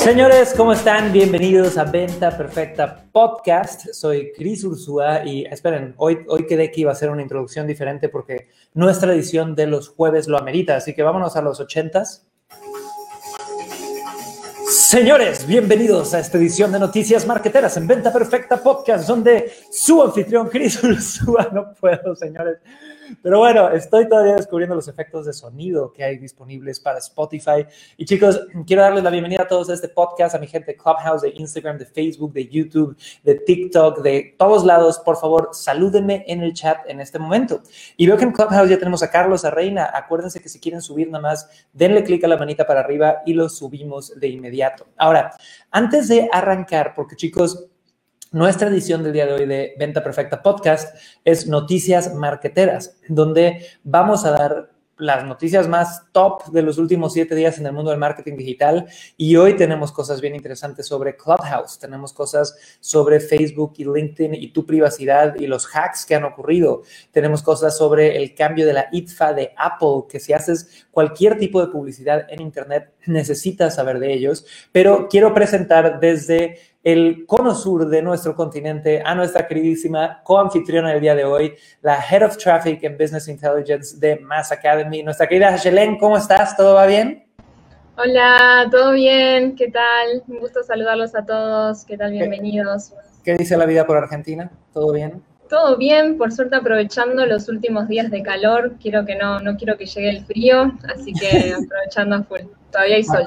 Señores, ¿cómo están? Bienvenidos a Venta Perfecta Podcast. Soy Chris Ursúa y esperen, hoy, hoy quedé que iba a hacer una introducción diferente porque nuestra edición de los jueves lo amerita, así que vámonos a los ochentas. Señores, bienvenidos a esta edición de Noticias Marqueteras en Venta Perfecta Podcast, donde su anfitrión Chris Ursúa, no puedo, señores, pero bueno, estoy todavía descubriendo los efectos de sonido que hay disponibles para Spotify. Y chicos, quiero darles la bienvenida a todos a este podcast, a mi gente de Clubhouse, de Instagram, de Facebook, de YouTube, de TikTok, de todos lados. Por favor, salúdenme en el chat en este momento. Y veo que en Clubhouse ya tenemos a Carlos, a Reina. Acuérdense que si quieren subir nada más, denle clic a la manita para arriba y lo subimos de inmediato. Ahora, antes de arrancar, porque chicos, nuestra edición del día de hoy de Venta Perfecta Podcast es Noticias Marqueteras, donde vamos a dar las noticias más top de los últimos siete días en el mundo del marketing digital. Y hoy tenemos cosas bien interesantes sobre Clubhouse, tenemos cosas sobre Facebook y LinkedIn y tu privacidad y los hacks que han ocurrido. Tenemos cosas sobre el cambio de la ITFA de Apple, que si haces cualquier tipo de publicidad en Internet, necesitas saber de ellos. Pero quiero presentar desde el cono sur de nuestro continente a nuestra queridísima coanfitriona del día de hoy, la Head of Traffic and Business Intelligence de Mass Academy, nuestra querida Helen. ¿Cómo estás? ¿Todo va bien? Hola, ¿todo bien? ¿Qué tal? Un gusto saludarlos a todos. ¿Qué tal? Bienvenidos. ¿Qué, dice la vida por Argentina? ¿Todo bien? Todo bien, por suerte aprovechando los últimos días de calor. Quiero que no, no quiero que llegue el frío, así que aprovechando a full. Todavía hay sol.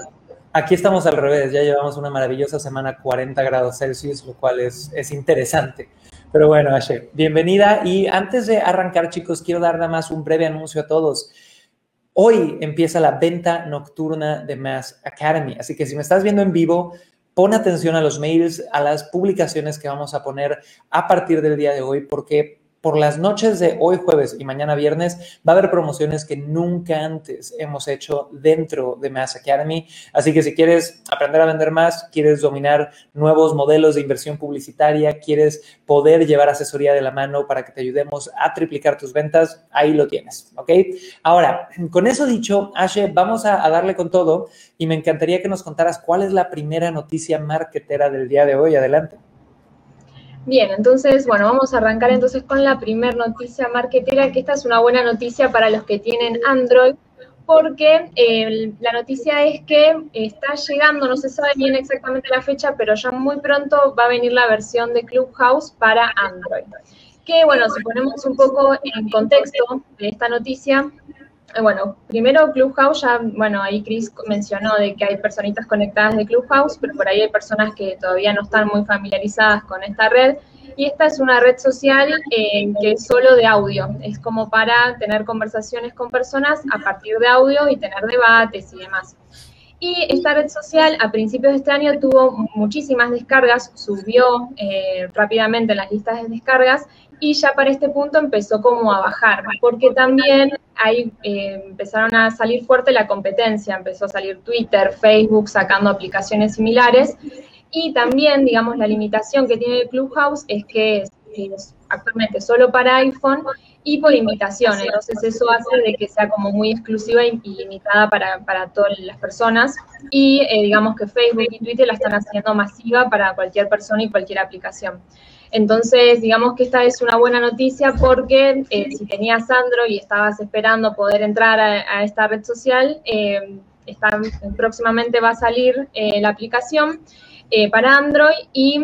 Aquí estamos al revés, ya llevamos una maravillosa semana 40 grados Celsius, lo cual es, es interesante. Pero bueno, Ashe, bienvenida. Y antes de arrancar, chicos, quiero dar nada más un breve anuncio a todos. Hoy empieza la venta nocturna de Mass Academy, así que si me estás viendo en vivo, pon atención a los mails, a las publicaciones que vamos a poner a partir del día de hoy, porque por las noches de hoy jueves y mañana viernes va a haber promociones que nunca antes hemos hecho dentro de Mass Academy. Así que si quieres aprender a vender más, quieres dominar nuevos modelos de inversión publicitaria, quieres poder llevar asesoría de la mano para que te ayudemos a triplicar tus ventas, ahí lo tienes, ¿ok? Ahora, con eso dicho, Ashe, vamos a, darle con todo y me encantaría que nos contaras cuál es la primera noticia marketera del día de hoy. Adelante. Bien, entonces, bueno, vamos a arrancar entonces con la primera noticia marketera, que esta es una buena noticia para los que tienen Android, porque eh, la noticia es que está llegando, no se sabe bien exactamente la fecha, pero ya muy pronto va a venir la versión de Clubhouse para Android. Que bueno, si ponemos un poco en contexto de esta noticia, bueno, primero Clubhouse, ya, bueno, ahí Chris mencionó de que hay personitas conectadas de Clubhouse, pero por ahí hay personas que todavía no están muy familiarizadas con esta red. Y esta es una red social eh, que es solo de audio, es como para tener conversaciones con personas a partir de audio y tener debates y demás. Y esta red social a principios de este año tuvo muchísimas descargas, subió eh, rápidamente en las listas de descargas y ya para este punto empezó como a bajar, porque también ahí eh, empezaron a salir fuerte la competencia, empezó a salir Twitter, Facebook sacando aplicaciones similares y también, digamos, la limitación que tiene el Clubhouse es que es, actualmente solo para iPhone y por invitación, entonces eso hace de que sea como muy exclusiva y, limitada para, para, todas las personas y eh, digamos que Facebook y Twitter la están haciendo masiva para cualquier persona y cualquier aplicación. Entonces, digamos que esta es una buena noticia porque eh, si tenías Android y estabas esperando poder entrar a, esta red social, eh, próximamente va a salir eh, la aplicación para Android y,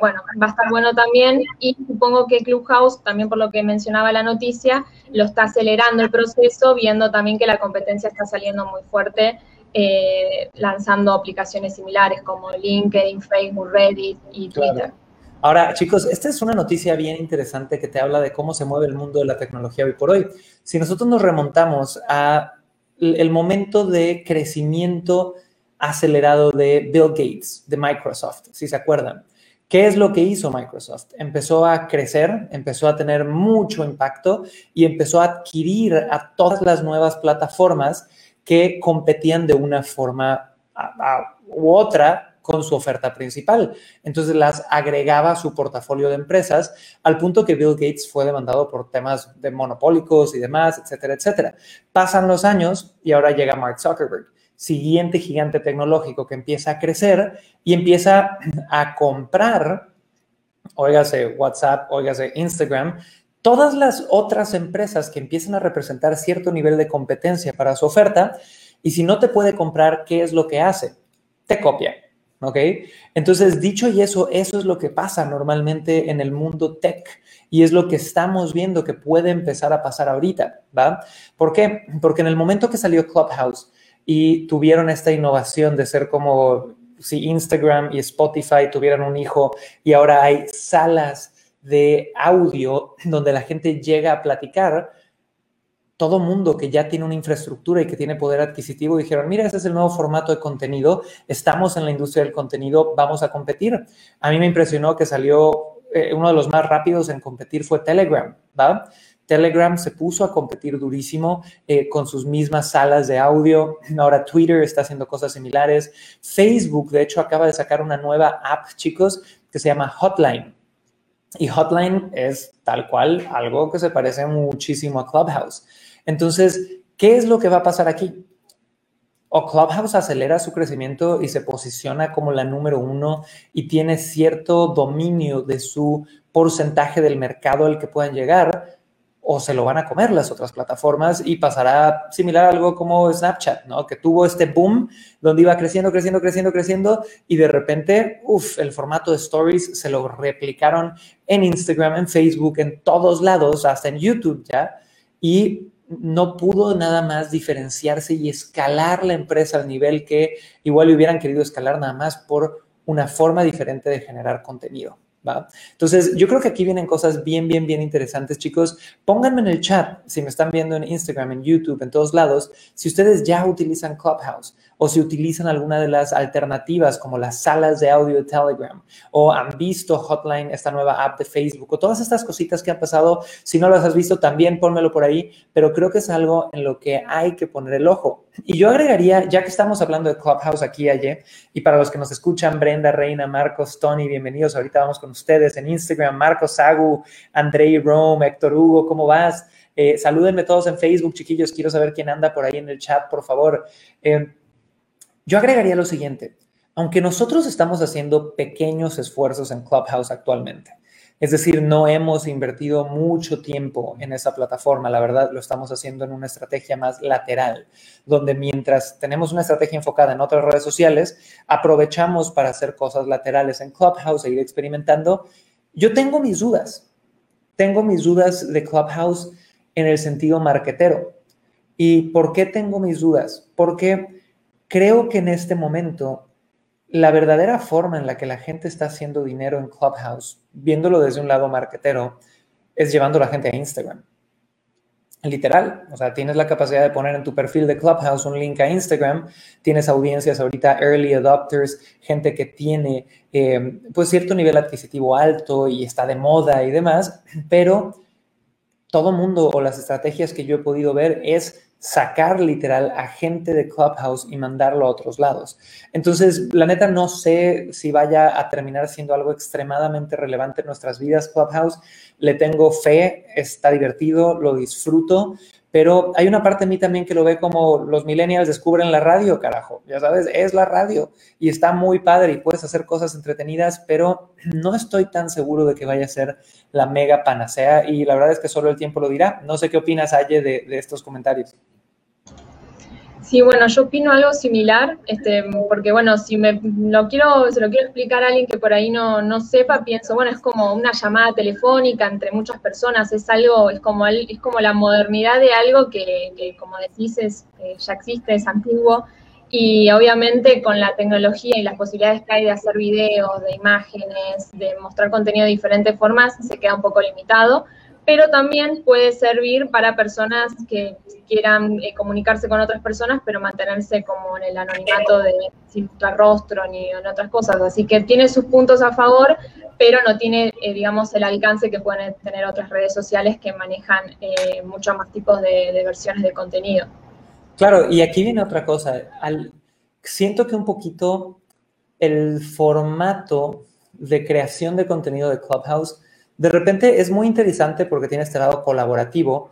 bueno, va a estar bueno también y supongo que Clubhouse, también por lo que mencionaba la noticia, lo está acelerando el proceso, viendo también que la competencia está saliendo muy fuerte. lanzando aplicaciones similares como LinkedIn, Facebook, Reddit y Twitter. Ahora, chicos, esta es una noticia bien interesante que te habla de cómo se mueve el mundo de la tecnología hoy por hoy. Si nosotros nos remontamos a el momento de crecimiento acelerado de Bill Gates, de Microsoft, si se acuerdan, ¿Qué es lo que hizo Microsoft? Empezó a crecer, empezó a tener mucho impacto y empezó a adquirir a todas las nuevas plataformas que competían de una forma u otra con su oferta principal. Entonces las agregaba a su portafolio de empresas al punto que Bill Gates fue demandado por temas de monopólicos y demás, etcétera, etcétera. Pasan los años y ahora llega Mark Zuckerberg, siguiente gigante tecnológico que empieza a crecer y empieza a comprar, óigase WhatsApp, óigase Instagram, todas las otras empresas que empiezan a representar cierto nivel de competencia para su oferta. Y si no te puede comprar, ¿qué es lo que hace? Te copia ¿ok? Entonces, dicho y eso, eso es lo que pasa normalmente en el mundo tech y es lo que estamos viendo que puede empezar a pasar ahorita, ¿va? ¿Por qué? Porque en el momento que salió Clubhouse y tuvieron esta innovación de ser como si Instagram y Spotify tuvieran un hijo y ahora hay salas de audio donde la gente llega a platicar, todo mundo que ya tiene una infraestructura y que tiene poder adquisitivo dijeron, mira, ese es el nuevo formato de contenido, estamos en la industria del contenido, vamos a competir. A mí me impresionó que salió eh, uno de los más rápidos en competir fue Telegram. Telegram se puso a competir durísimo eh, con sus mismas salas de audio. Ahora Twitter está haciendo cosas similares. Facebook, de hecho, acaba de sacar una nueva app, chicos, que se llama Hotline. Y Hotline es tal cual algo que se parece muchísimo a Clubhouse. Entonces, ¿qué es lo que va a pasar aquí? O Clubhouse acelera su crecimiento y se posiciona como la número uno y tiene cierto dominio de su porcentaje del mercado al que puedan llegar, o se lo van a comer las otras plataformas y pasará similar a algo como Snapchat, ¿no? Que tuvo este boom donde iba creciendo, creciendo, creciendo, creciendo y de repente, uff, el formato de stories se lo replicaron en Instagram, en Facebook, en todos lados, hasta en YouTube ya, y no pudo nada más diferenciarse y escalar la empresa al nivel que igual hubieran querido escalar nada más por una forma diferente de generar contenido. Entonces, yo creo que aquí vienen cosas bien, bien, bien interesantes, chicos. Pónganme en el chat, si me están viendo en Instagram, en YouTube, en todos lados, si ustedes ya utilizan Clubhouse o si utilizan alguna de las alternativas como las salas de audio de Telegram o han visto Hotline, esta nueva app de Facebook o todas estas cositas que han pasado. Si no las has visto, también pónmelo por ahí, pero creo que es algo en lo que hay que poner el ojo. Y yo agregaría, ya que estamos hablando de Clubhouse aquí ayer, y para los que nos escuchan, Brenda, Reina, Marcos, Tony, bienvenidos. Ahorita vamos con ustedes en Instagram, Marcos Sagu, Andrei Rome, Héctor Hugo, ¿cómo vas? Eh, salúdenme todos en Facebook, chiquillos. Quiero saber quién anda por ahí en el chat, por favor. Eh, yo agregaría lo siguiente. Aunque nosotros estamos haciendo pequeños esfuerzos en Clubhouse actualmente, es decir, no hemos invertido mucho tiempo en esa plataforma, la verdad lo estamos haciendo en una estrategia más lateral, donde mientras tenemos una estrategia enfocada en otras redes sociales, aprovechamos para hacer cosas laterales en Clubhouse e ir experimentando. Yo tengo mis dudas, tengo mis dudas de Clubhouse en el sentido marketero. ¿Y por qué tengo mis dudas? Porque creo que en este momento la verdadera forma en la que la gente está haciendo dinero en Clubhouse, viéndolo desde un lado marketero, es llevando a la gente a Instagram. Literal, o sea, tienes la capacidad de poner en tu perfil de Clubhouse un link a Instagram, tienes audiencias ahorita, early adopters, gente que tiene eh, pues cierto nivel adquisitivo alto y está de moda y demás, pero todo mundo o las estrategias que yo he podido ver es sacar literal a gente de Clubhouse y mandarlo a otros lados. Entonces, la neta no sé si vaya a terminar siendo algo extremadamente relevante en nuestras vidas Clubhouse. Le tengo fe, está divertido, lo disfruto, pero hay una parte de mí también que lo ve como los millennials descubren la radio, carajo, ya sabes, es la radio y está muy padre y puedes hacer cosas entretenidas, pero no estoy tan seguro de que vaya a ser la mega panacea y la verdad es que solo el tiempo lo dirá. No sé qué opinas, Aye, de, de estos comentarios. Sí, bueno, yo opino algo similar, este, porque bueno, si me lo quiero, se lo quiero explicar a alguien que por ahí no, no sepa, pienso, bueno, es como una llamada telefónica entre muchas personas, es algo, es como es como la modernidad de algo que, que como decís, es, eh, ya existe, es antiguo, y obviamente con la tecnología y las posibilidades que hay de hacer videos, de imágenes, de mostrar contenido de diferentes formas, se queda un poco limitado pero también puede servir para personas que quieran eh, comunicarse con otras personas, pero mantenerse como en el anonimato de sin rostro ni en otras cosas. Así que tiene sus puntos a favor, pero no tiene, eh, digamos, el alcance que pueden tener otras redes sociales que manejan eh, muchos más tipos de, versiones de contenido. Claro, y aquí viene otra cosa. Siento que un poquito el formato de creación de contenido de Clubhouse de repente es muy interesante porque tiene este lado colaborativo,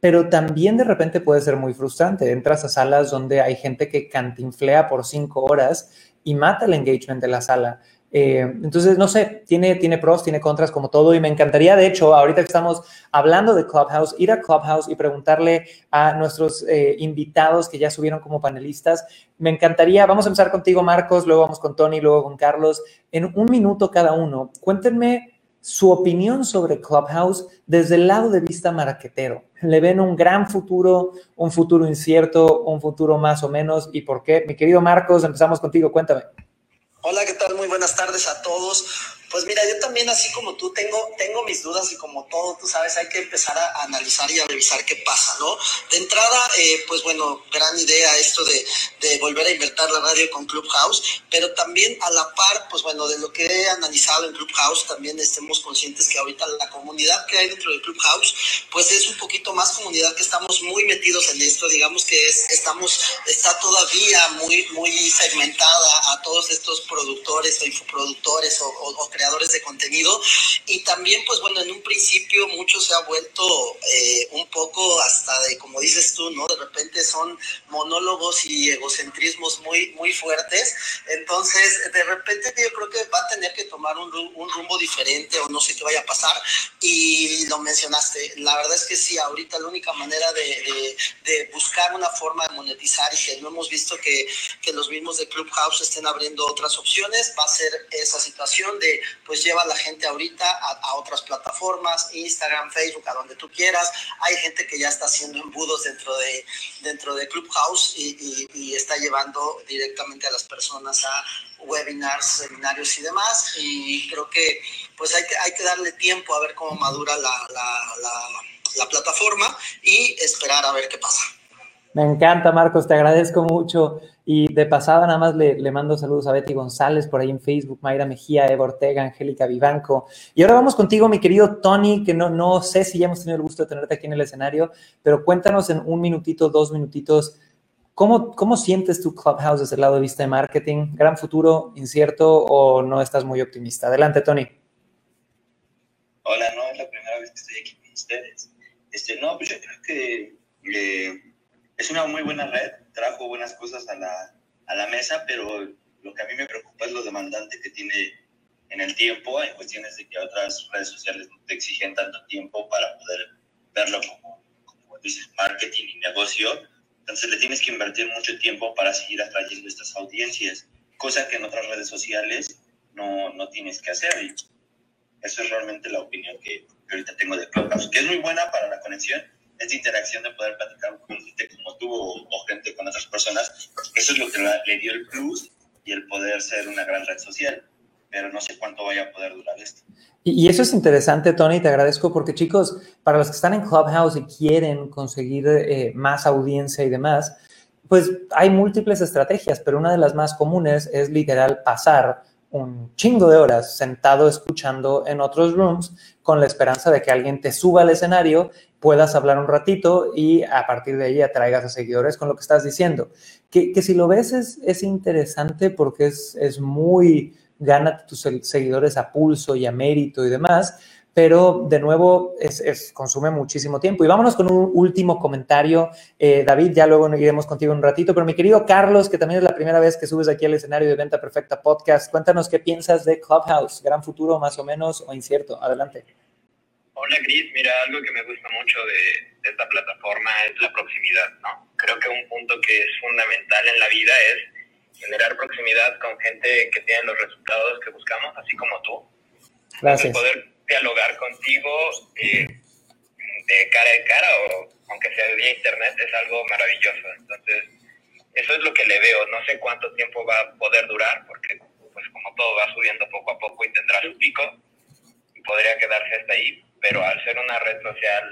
pero también de repente puede ser muy frustrante. Entras a salas donde hay gente que cantinflea por cinco horas y mata el engagement de la sala. Eh, entonces, no sé, tiene, tiene pros, tiene contras como todo y me encantaría, de hecho, ahorita que estamos hablando de Clubhouse, ir a Clubhouse y preguntarle a nuestros eh, invitados que ya subieron como panelistas. Me encantaría, vamos a empezar contigo, Marcos, luego vamos con Tony, luego con Carlos. En un minuto cada uno, cuéntenme su opinión sobre Clubhouse desde el lado de vista marquetero. ¿Le ven un gran futuro, un futuro incierto, un futuro más o menos? ¿Y por qué? Mi querido Marcos, empezamos contigo, cuéntame. Hola, ¿qué tal? Muy buenas tardes a todos. Pues mira, yo también, así como tú, tengo, tengo mis dudas y como todo, tú sabes, hay que empezar a analizar y a revisar qué pasa, ¿no? De entrada, eh, pues bueno, gran idea esto de, de, volver a invertir la radio con Clubhouse, pero también a la par, pues bueno, de lo que he analizado en Clubhouse, también estemos conscientes que ahorita la comunidad que hay dentro de Clubhouse, pues es un poquito más comunidad que estamos muy metidos en esto, digamos que es, estamos, está todavía muy, muy segmentada a todos estos productores o infoproductores o, o, creadores de contenido. Y también, pues bueno, en un principio mucho se ha vuelto eh, un poco hasta de, como dices tú, ¿no? De repente son monólogos y egocentrismos muy, muy fuertes. Entonces, de repente yo creo que va a tener que tomar un, un rumbo diferente o no sé qué vaya a pasar. Y lo mencionaste, la verdad es que sí, ahorita la única manera de, de, de buscar una forma de monetizar y que no hemos visto que, que los mismos de Clubhouse estén abriendo otras opciones, va a ser esa situación de pues lleva a la gente ahorita a, otras plataformas, Instagram, Facebook, a donde tú quieras. Hay gente que ya está haciendo embudos dentro de, dentro de Clubhouse y, y, está llevando directamente a las personas a webinars, seminarios y demás. Y creo que pues hay que, hay que darle tiempo a ver cómo madura la, la, la, la plataforma y esperar a ver qué pasa. Me encanta, Marcos, te agradezco mucho. Y de pasada nada más le, mando saludos a Betty González por ahí en Facebook, Mayra Mejía, Eva Ortega, Angélica Vivanco. Y ahora vamos contigo, mi querido Tony, que no, no sé si ya hemos tenido el gusto de tenerte aquí en el escenario, pero cuéntanos en un minutito, dos minutitos, ¿cómo, cómo sientes tu Clubhouse desde el lado de vista de marketing? ¿Gran futuro, incierto o no estás muy optimista? Adelante, Tony. Hola, no es la primera vez que estoy aquí con ustedes. Este, no, pues yo creo que... Eh, es una muy buena red, trajo buenas cosas a la, a la mesa, pero lo que a mí me preocupa es lo demandante que tiene en el tiempo, en cuestiones de que otras redes sociales no te exigen tanto tiempo para poder verlo como, como dices, marketing y negocio. Entonces le tienes que invertir mucho tiempo para seguir atrayendo estas audiencias, cosa que en otras redes sociales no, no tienes que hacer. Y eso es realmente la opinión que, que ahorita tengo de Clubhouse, que es muy buena para la conexión, esta interacción de poder platicar con gente como tú o, gente con otras personas, eso es lo que le dio el plus y el poder ser una gran red social. Pero no sé cuánto vaya a poder durar esto. Y, eso es interesante, Tony, te agradezco porque chicos, para los que están en Clubhouse y quieren conseguir eh, más audiencia y demás, pues hay múltiples estrategias, pero una de las más comunes es literal pasar un chingo de horas sentado escuchando en otros rooms con la esperanza de que alguien te suba al escenario, puedas hablar un ratito y a partir de ahí atraigas a seguidores con lo que estás diciendo. Que, que si lo ves es, es interesante porque es, es muy, gana tus seguidores a pulso y a mérito y demás, pero de nuevo es, consume muchísimo tiempo. Y vámonos con un último comentario. Eh, David, ya luego iremos contigo un ratito, pero mi querido Carlos, que también es la primera vez que subes aquí al escenario de Venta Perfecta Podcast, cuéntanos qué piensas de Clubhouse, gran futuro más o menos o incierto. Adelante. Hola, Gris. Mira, algo que me gusta mucho de, de esta plataforma es la proximidad, ¿no? Creo que un punto que es fundamental en la vida es generar proximidad con gente que tiene los resultados que buscamos, así como tú. Gracias. Poder dialogar contigo eh, de cara a cara o aunque sea vía internet es algo maravilloso. Entonces, eso es lo que le veo. No sé cuánto tiempo va a poder durar porque pues como todo va subiendo poco a poco y tendrá su pico podría quedarse hasta ahí. pero al ser una red social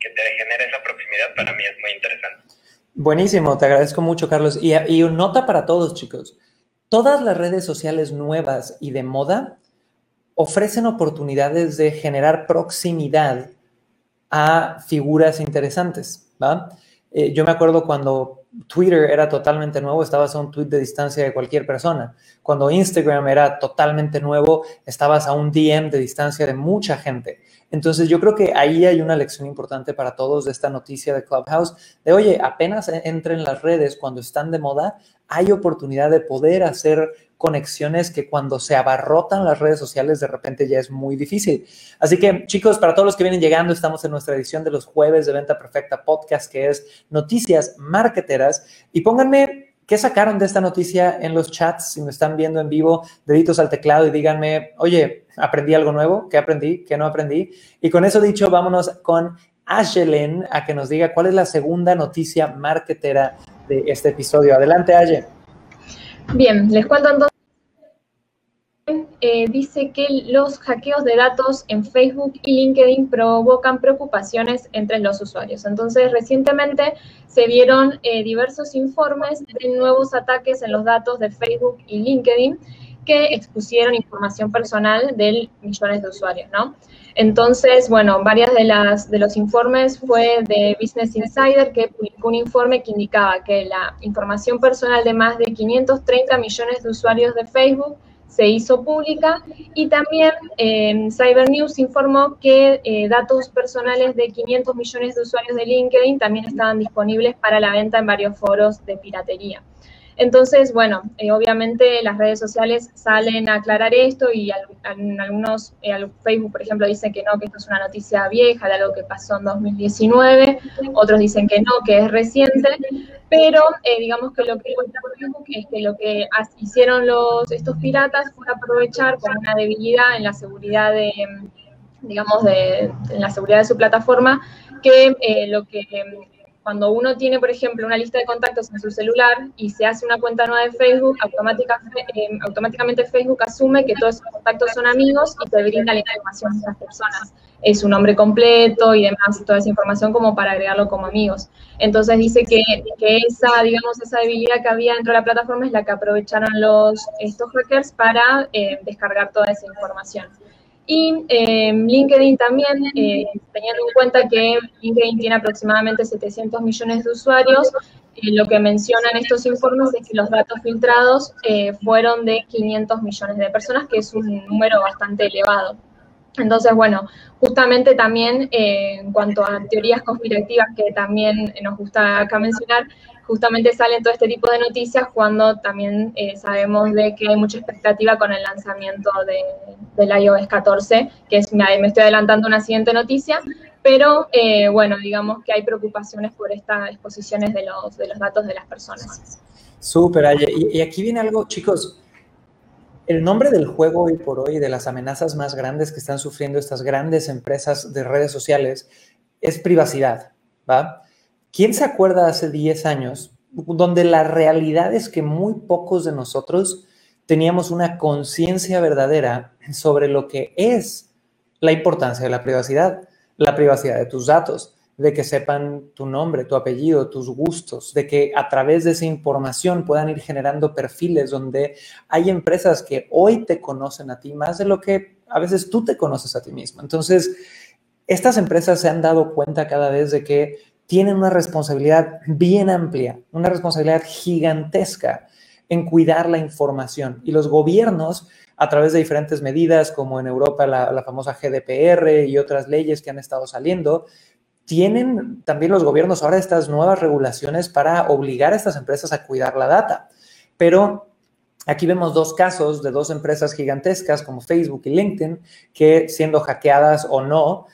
que te genera esa proximidad, para mí es muy interesante. Buenísimo, te agradezco mucho, Carlos. Y, y nota para todos, chicos. Todas las redes sociales nuevas y de moda ofrecen oportunidades de generar proximidad a figuras interesantes, ¿va? Eh, yo me acuerdo cuando Twitter era totalmente nuevo, estabas a un tweet de distancia de cualquier persona. Cuando Instagram era totalmente nuevo, estabas a un DM de distancia de mucha gente. Entonces yo creo que ahí hay una lección importante para todos de esta noticia de Clubhouse, de oye, apenas entren las redes cuando están de moda, hay oportunidad de poder hacer conexiones que cuando se abarrotan las redes sociales de repente ya es muy difícil. Así que chicos, para todos los que vienen llegando, estamos en nuestra edición de los jueves de Venta Perfecta Podcast, que es Noticias Marketeras. Y pónganme qué sacaron de esta noticia en los chats, si me están viendo en vivo, deditos al teclado y díganme, oye, aprendí algo nuevo, qué aprendí, qué no aprendí. Y con eso dicho, vámonos con Ashlyn a que nos diga cuál es la segunda noticia marketera de este episodio. Adelante, Ashlyn. Bien, les cuento entonces. Eh, dice que los hackeos de datos en Facebook y LinkedIn provocan preocupaciones entre los usuarios. Entonces, recientemente se vieron eh, diversos informes de nuevos ataques en los datos de Facebook y LinkedIn que expusieron información personal de millones de usuarios, ¿no? Entonces, bueno, varias de las de los informes fue de Business Insider que publicó un informe que indicaba que la información personal de más de 530 millones de usuarios de Facebook se hizo pública y también eh, Cyber News informó que eh, datos personales de 500 millones de usuarios de LinkedIn también estaban disponibles para la venta en varios foros de piratería. Entonces, bueno, eh, obviamente las redes sociales salen a aclarar esto y algunos, eh, Facebook, por ejemplo, dicen que no, que esto es una noticia vieja de algo que pasó en 2019, otros dicen que no, que es reciente, pero eh, digamos que lo que cuenta Facebook es que lo que hicieron los, estos piratas fue aprovechar con una debilidad en la seguridad de, digamos, de, en la seguridad de su plataforma, que lo que cuando uno tiene, por ejemplo, una lista de contactos en su celular y se hace una cuenta nueva de Facebook, eh, automáticamente Facebook asume que todos esos contactos son amigos y te brinda la información de esas personas. Es su nombre completo y demás, toda esa información como para agregarlo como amigos. Entonces dice que, que esa, digamos, esa debilidad que había dentro de la plataforma es la que aprovecharon los, estos hackers para eh, descargar toda esa información. Y eh, LinkedIn también, eh, teniendo en cuenta que LinkedIn tiene aproximadamente 700 millones de usuarios, eh, lo que mencionan estos informes es que los datos filtrados fueron de 500 millones de personas, que es un número bastante elevado. Entonces, bueno, justamente también en cuanto a teorías conspirativas que también nos gusta acá mencionar, justamente salen todo este tipo de noticias cuando también eh, sabemos de que hay mucha expectativa con el lanzamiento de, del iOS 14, que es, me, estoy adelantando una siguiente noticia, pero eh, bueno, digamos que hay preocupaciones por estas exposiciones de los, de los datos de las personas. Súper, y, y aquí viene algo, chicos, el nombre del juego hoy por hoy, de las amenazas más grandes que están sufriendo estas grandes empresas de redes sociales, es privacidad, ¿va? ¿Quién se acuerda hace 10 años donde la realidad es que muy pocos de nosotros teníamos una conciencia verdadera sobre lo que es la importancia de la privacidad, la privacidad de tus datos, de que sepan tu nombre, tu apellido, tus gustos, de que a través de esa información puedan ir generando perfiles donde hay empresas que hoy te conocen a ti más de lo que a veces tú te conoces a ti mismo. Entonces, estas empresas se han dado cuenta cada vez de que tienen una responsabilidad bien amplia, una responsabilidad gigantesca en cuidar la información. Y los gobiernos, a través de diferentes medidas, como en Europa la, famosa GDPR y otras leyes que han estado saliendo, tienen también los gobiernos ahora estas nuevas regulaciones para obligar a estas empresas a cuidar la data. Pero aquí vemos dos casos de dos empresas gigantescas como Facebook y LinkedIn que siendo hackeadas o no,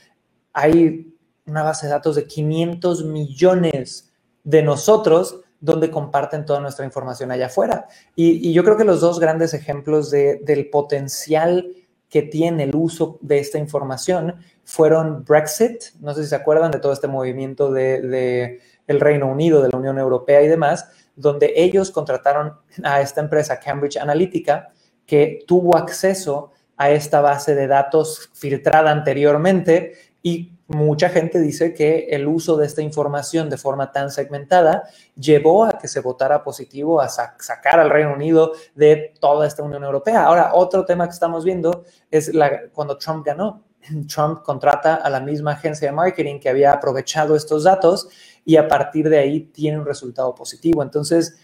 hay una base de datos de 500 millones de nosotros donde comparten toda nuestra información allá afuera. Y, yo creo que los dos grandes ejemplos del potencial que tiene el uso de esta información fueron Brexit, no sé si se acuerdan de todo este movimiento de, el Reino Unido, de la Unión Europea y demás, donde ellos contrataron a esta empresa Cambridge Analytica que tuvo acceso a esta base de datos filtrada anteriormente y mucha gente dice que el uso de esta información de forma tan segmentada llevó a que se votara positivo a sacar al Reino Unido de toda esta Unión Europea. Ahora, otro tema que estamos viendo es la, cuando Trump ganó. Trump contrata a la misma agencia de marketing que había aprovechado estos datos y a partir de ahí tiene un resultado positivo. Entonces,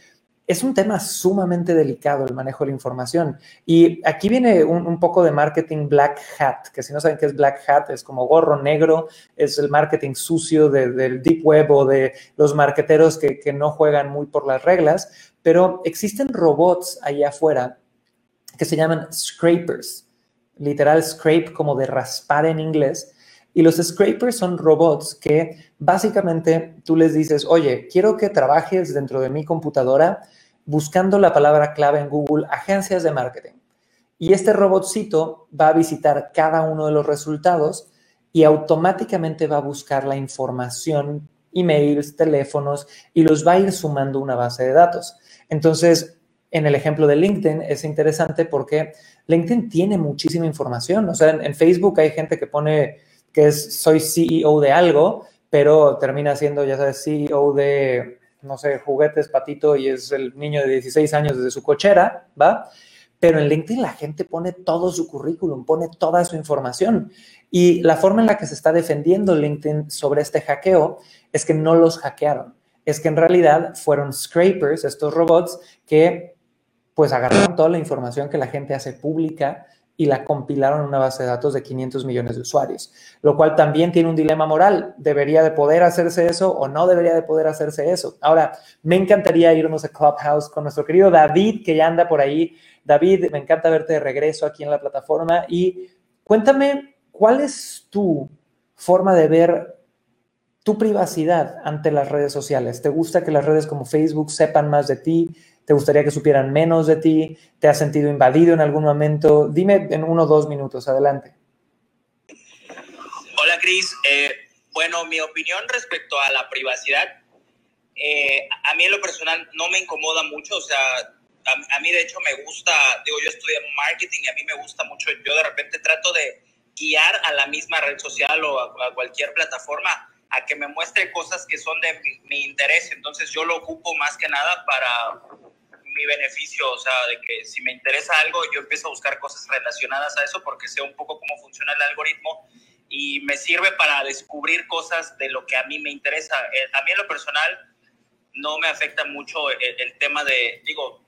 es un tema sumamente delicado el manejo de la información. Y aquí viene un, poco de marketing black hat, que si no saben qué es black hat, es como gorro negro, es el marketing sucio del deep web o de los marketeros que, que no juegan muy por las reglas, pero existen robots allá afuera que se llaman scrapers, literal scrape como de raspar en inglés, y los scrapers son robots que básicamente tú les dices, oye, quiero que trabajes dentro de mi computadora buscando la palabra clave en Google agencias de marketing. Y este robotcito va a visitar cada uno de los resultados y automáticamente va a buscar la información, emails, teléfonos y los va a ir sumando una base de datos. Entonces, en el ejemplo de LinkedIn es interesante porque LinkedIn tiene muchísima información. O sea, en, Facebook hay gente que pone que es soy CEO de algo, pero termina siendo, ya sabes, CEO de no sé, juguetes, patito, y es el niño de 16 años desde su cochera, ¿va? Pero en LinkedIn la gente pone todo su currículum, pone toda su información. Y la forma en la que se está defendiendo LinkedIn sobre este hackeo es que no los hackearon. Es que en realidad fueron scrapers, estos robots, que pues agarraron toda la información que la gente hace pública y la compilaron en una base de datos de 500 millones de usuarios, lo cual también tiene un dilema moral. ¿Debería de poder hacerse eso o no debería de poder hacerse eso? Ahora, me encantaría irnos a Clubhouse con nuestro querido David, que ya anda por ahí. David, me encanta verte de regreso aquí en la plataforma y cuéntame, ¿cuál es tu forma de ver tu privacidad ante las redes sociales? ¿Te gusta que las redes como Facebook sepan más de ti? ¿Te gustaría que supieran menos de ti? ¿Te has sentido invadido en algún momento? Dime en uno o dos minutos, adelante. Hola, Cris. Eh, bueno, mi opinión respecto a la privacidad, eh, a mí en lo personal no me incomoda mucho, o sea, a, mí de hecho me gusta, digo, yo estudié marketing y a mí me gusta mucho, yo de repente trato de guiar a la misma red social o a, cualquier plataforma a que me muestre cosas que son de mi, interés, entonces yo lo ocupo más que nada para mi beneficio, o sea, de que si me interesa algo, yo empiezo a buscar cosas relacionadas a eso porque sé un poco cómo funciona el algoritmo y me sirve para descubrir cosas de lo que a mí me interesa. Eh, a mí en lo personal no me afecta mucho el, tema de, digo,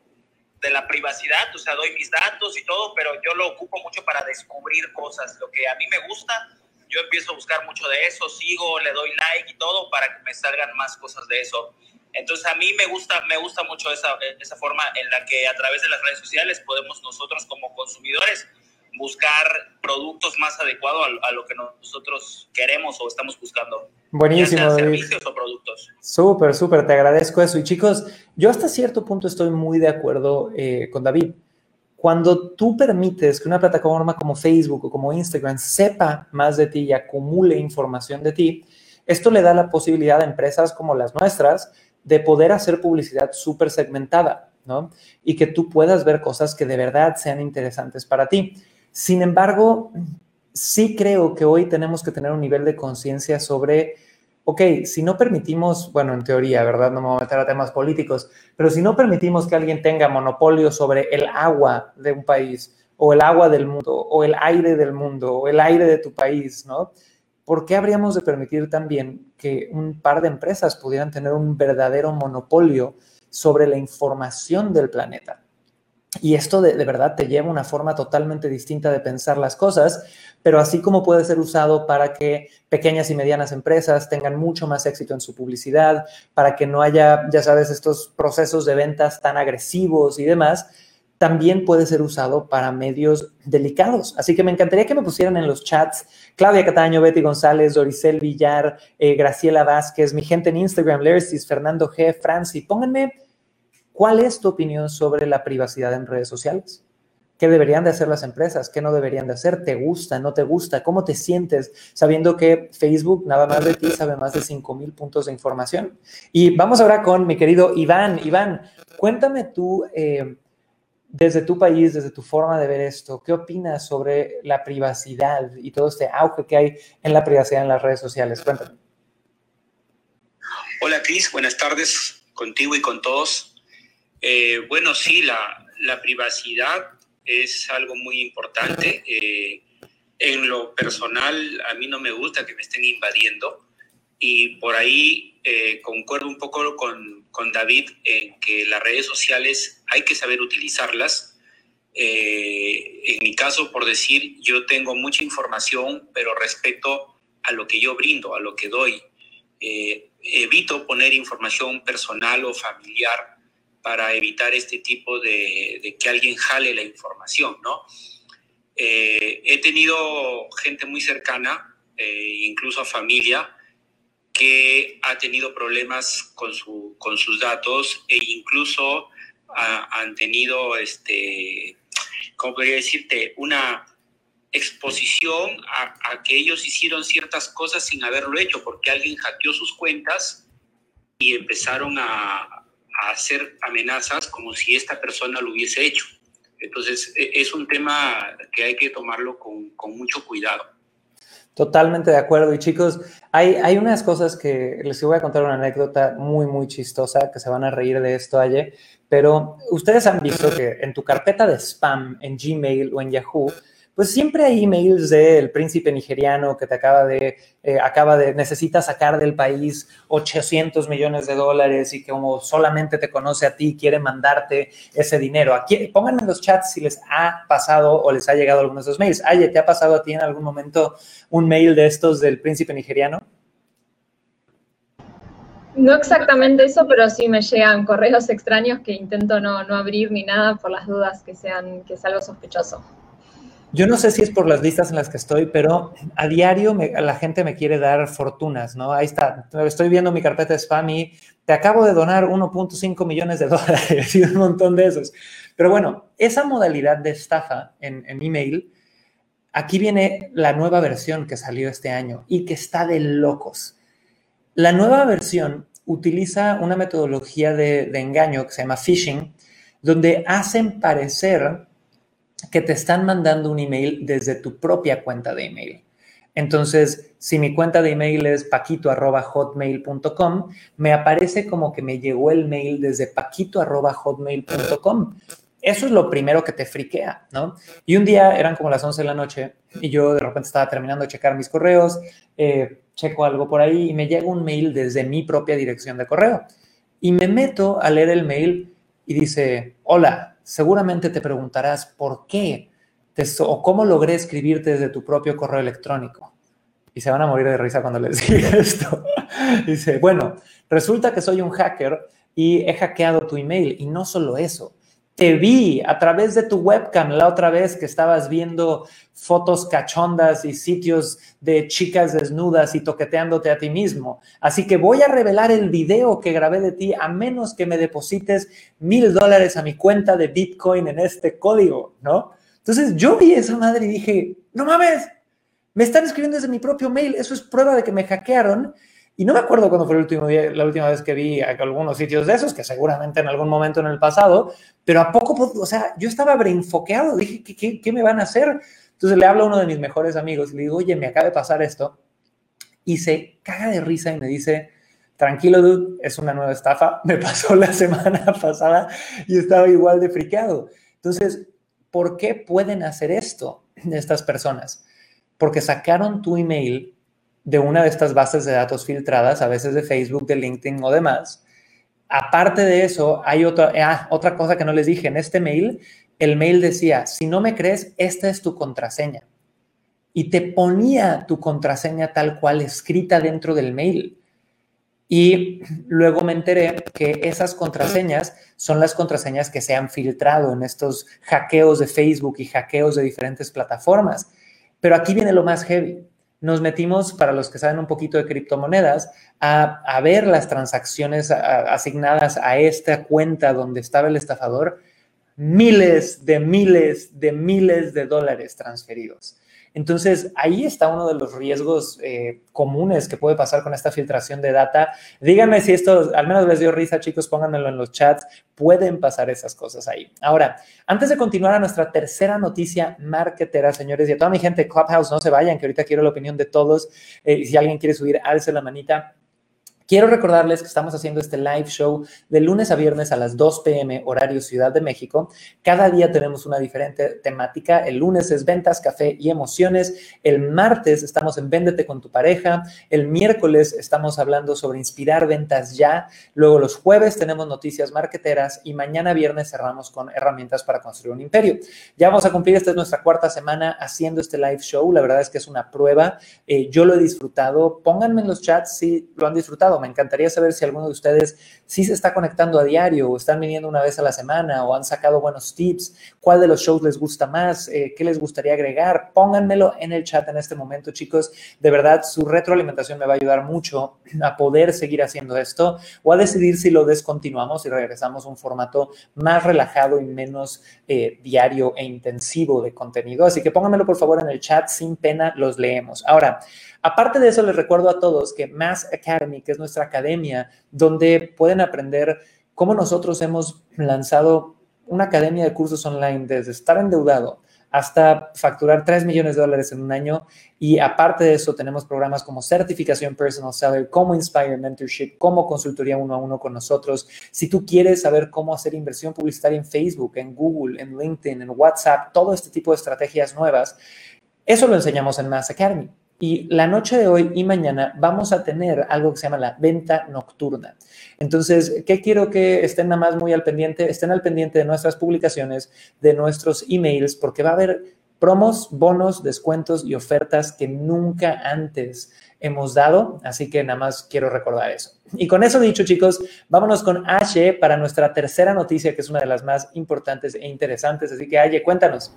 de la privacidad, o sea, doy mis datos y todo, pero yo lo ocupo mucho para descubrir cosas. Lo que a mí me gusta, yo empiezo a buscar mucho de eso, sigo, le doy like y todo para que me salgan más cosas de eso. Entonces a mí me gusta, me gusta mucho esa, esa forma en la que a través de las redes sociales podemos nosotros como consumidores buscar productos más adecuados a, lo que nosotros queremos o estamos buscando. Buenísimo. servicios o productos. Súper, súper, te agradezco eso. Y chicos, yo hasta cierto punto estoy muy de acuerdo eh, con David. Cuando tú permites que una plataforma como Facebook o como Instagram sepa más de ti y acumule información de ti, esto le da la posibilidad a empresas como las nuestras de poder hacer publicidad súper segmentada, ¿no? Y que tú puedas ver cosas que de verdad sean interesantes para ti. Sin embargo, sí creo que hoy tenemos que tener un nivel de conciencia sobre, ok, si no permitimos, bueno, en teoría, ¿verdad? No me voy a meter a temas políticos, pero si no permitimos que alguien tenga monopolio sobre el agua de un país, o el agua del mundo, o el aire del mundo, o el aire de tu país, ¿no? ¿por qué habríamos de permitir también que un par de empresas pudieran tener un verdadero monopolio sobre la información del planeta? Y esto de, verdad te lleva a una forma totalmente distinta de pensar las cosas, pero así como puede ser usado para que pequeñas y medianas empresas tengan mucho más éxito en su publicidad, para que no haya, ya sabes, estos procesos de ventas tan agresivos y demás, también puede ser usado para medios delicados. Así que me encantaría que me pusieran en los chats Claudia Cataño, Betty González, Doricel Villar, eh, Graciela Vázquez, mi gente en Instagram, Lersis, Fernando G, Franci. Pónganme cuál es tu opinión sobre la privacidad en redes sociales. ¿Qué deberían de hacer las empresas? ¿Qué no deberían de hacer? ¿Te gusta? ¿No te gusta? ¿Cómo te sientes sabiendo que Facebook nada más de ti sabe más de 5 mil puntos de información? Y vamos ahora con mi querido Iván. Iván, cuéntame tú, eh, desde tu país, desde tu forma de ver esto, ¿qué opinas sobre la privacidad y todo este auge que hay en la privacidad en las redes sociales? Cuéntame. Hola Cris, buenas tardes contigo y con todos. Eh, bueno, sí, la, privacidad es algo muy importante. Eh, en lo personal, a mí no me gusta que me estén invadiendo y por ahí eh, concuerdo un poco con, David en que las redes sociales hay que saber utilizarlas. En mi caso, por decir, yo tengo mucha información, pero respeto a lo que yo brindo, a lo que doy. Evito poner información personal o familiar para evitar este tipo de, de que alguien jale la información, ¿no? he tenido gente muy cercana, incluso familia, que ha tenido problemas con, su, con sus datos e incluso han tenido, este, ¿cómo podría decirte? Una exposición a, que ellos hicieron ciertas cosas sin haberlo hecho, porque alguien hackeó sus cuentas y empezaron a, a hacer amenazas como si esta persona lo hubiese hecho. Entonces, e, es un tema que hay que tomarlo con, con mucho cuidado. Totalmente de acuerdo. Y chicos, hay, hay unas cosas que les voy a contar una anécdota muy, muy chistosa, que se van a reír de esto, Aye, pero ustedes han visto que en tu carpeta de spam, en Gmail o en Yahoo, pues siempre hay emails del príncipe nigeriano que te acaba de, eh, acaba de, necesita sacar del país 800 millones de dólares y que como solamente te conoce a ti, quiere mandarte ese dinero. Aquí, pónganme en los chats si les ha pasado o les ha llegado alguno de esos mails. Aye, ¿te ha pasado a ti en algún momento un mail de estos del príncipe nigeriano? No exactamente eso, pero sí me llegan correos extraños que intento no, no abrir ni nada por las dudas que sean que es algo sospechoso. Yo no sé si es por las listas en las que estoy, pero a diario la gente me quiere dar fortunas, ¿no? Ahí está, estoy viendo mi carpeta de spam y te acabo de donar 1.5 millones de dólares y un montón de esos. Pero bueno, esa modalidad de estafa en, email, aquí viene la nueva versión que salió este año y que está de locos. La nueva versión utiliza una metodología de, de engaño que se llama phishing, donde hacen parecer que te están mandando un email desde tu propia cuenta de email. Entonces, si mi cuenta de email es paquito.hotmail.com, me aparece como que me llegó el mail desde paquito.hotmail.com. Eso es lo primero que te friquea, ¿no? Y un día eran como las 11 de la noche y yo de repente estaba terminando de checar mis correos, eh, checo algo por ahí y me llega un mail desde mi propia dirección de correo. Y me meto a leer el mail y dice, hola, seguramente te preguntarás por qué o cómo logré escribirte desde tu propio correo electrónico. Y se van a morir de risa cuando les diga esto. Dice, bueno, resulta que soy un hacker y he hackeado tu email. Y no solo eso, te vi a través de tu webcam la otra vez que estabas viendo fotos cachondas y sitios de chicas desnudas y toqueteándote a ti mismo. Así que voy a revelar el video que grabé de ti a menos que me deposites mil dólares a mi cuenta de Bitcoin en este código, ¿no? Entonces yo vi esa madre y dije, no mames, me están escribiendo desde mi propio mail, eso es prueba de que me hackearon y no me acuerdo cuándo fue el último día, la última vez que vi algunos sitios de esos, que seguramente en algún momento en el pasado, pero a poco, o sea, yo estaba reenfoqueado, dije, ¿qué, qué, me van a hacer? Entonces le hablo a uno de mis mejores amigos y le digo, oye, me acaba de pasar esto. Y se caga de risa y me dice, tranquilo, dude, es una nueva estafa. Me pasó la semana pasada y estaba igual de friqueado. Entonces, ¿por qué pueden hacer esto estas personas? Porque sacaron tu email de una de estas bases de datos filtradas, a veces de Facebook, de LinkedIn o demás. Aparte de eso, hay otra, ah, otra cosa que no les dije. En este mail, el mail decía, si no me crees, esta es tu contraseña. Y te ponía tu contraseña tal cual escrita dentro del mail. Y luego me enteré que esas contraseñas son las contraseñas que se han filtrado en estos hackeos de Facebook y hackeos de diferentes plataformas. Pero aquí viene lo más heavy nos metimos, para los que saben un poquito de criptomonedas, a, ver las transacciones asignadas a esta cuenta donde estaba el estafador, miles de miles de miles de dólares transferidos. Entonces, ahí está uno de los riesgos eh, comunes que puede pasar con esta filtración de data. Díganme si esto, al menos les dio risa, chicos, pónganmelo en los chats. Pueden pasar esas cosas ahí. Ahora, antes de continuar a nuestra tercera noticia marketera, señores, y a toda mi gente Clubhouse, no se vayan, que ahorita quiero la opinión de todos. Eh, si alguien quiere subir, alce la manita. Quiero recordarles que estamos haciendo este live show de lunes a viernes a las 2 p.m. horario Ciudad de México. Cada día tenemos una diferente temática. El lunes es ventas, café y emociones. El martes estamos en Véndete con tu pareja. El miércoles estamos hablando sobre inspirar ventas ya. Luego los jueves tenemos noticias marketeras y mañana viernes cerramos con herramientas para construir un imperio. Ya vamos a cumplir, esta es nuestra cuarta semana haciendo este live show. La verdad es que es una prueba. Eh, yo lo he disfrutado. Pónganme en los chats si lo han disfrutado me encantaría saber si alguno de ustedes sí se está conectando a diario o están viniendo una vez a la semana o han sacado buenos tips. ¿Cuál de los shows les gusta más? Eh, ¿Qué les gustaría agregar? Pónganmelo en el chat en este momento, chicos. De verdad, su retroalimentación me va a ayudar mucho a poder seguir haciendo esto o a decidir si lo descontinuamos y regresamos a un formato más relajado y menos eh, diario e intensivo de contenido. Así que pónganmelo por favor en el chat, sin pena los leemos. Ahora, Aparte de eso, les recuerdo a todos que Mass Academy, que es nuestra academia, donde pueden aprender cómo nosotros hemos lanzado una academia de cursos online desde estar endeudado hasta facturar 3 millones de dólares en un año. Y aparte de eso, tenemos programas como certificación personal seller, como Inspire Mentorship, como consultoría uno a uno con nosotros. Si tú quieres saber cómo hacer inversión publicitaria en Facebook, en Google, en LinkedIn, en WhatsApp, todo este tipo de estrategias nuevas, eso lo enseñamos en Mass Academy. Y la noche de hoy y mañana vamos a tener algo que se llama la venta nocturna. Entonces, ¿qué quiero que estén nada más muy al pendiente? Estén al pendiente de nuestras publicaciones, de nuestros emails, porque va a haber promos, bonos, descuentos y ofertas que nunca antes hemos dado. Así que nada más quiero recordar eso. Y con eso dicho, chicos, vámonos con Ashe para nuestra tercera noticia, que es una de las más importantes e interesantes. Así que, Ashe, cuéntanos.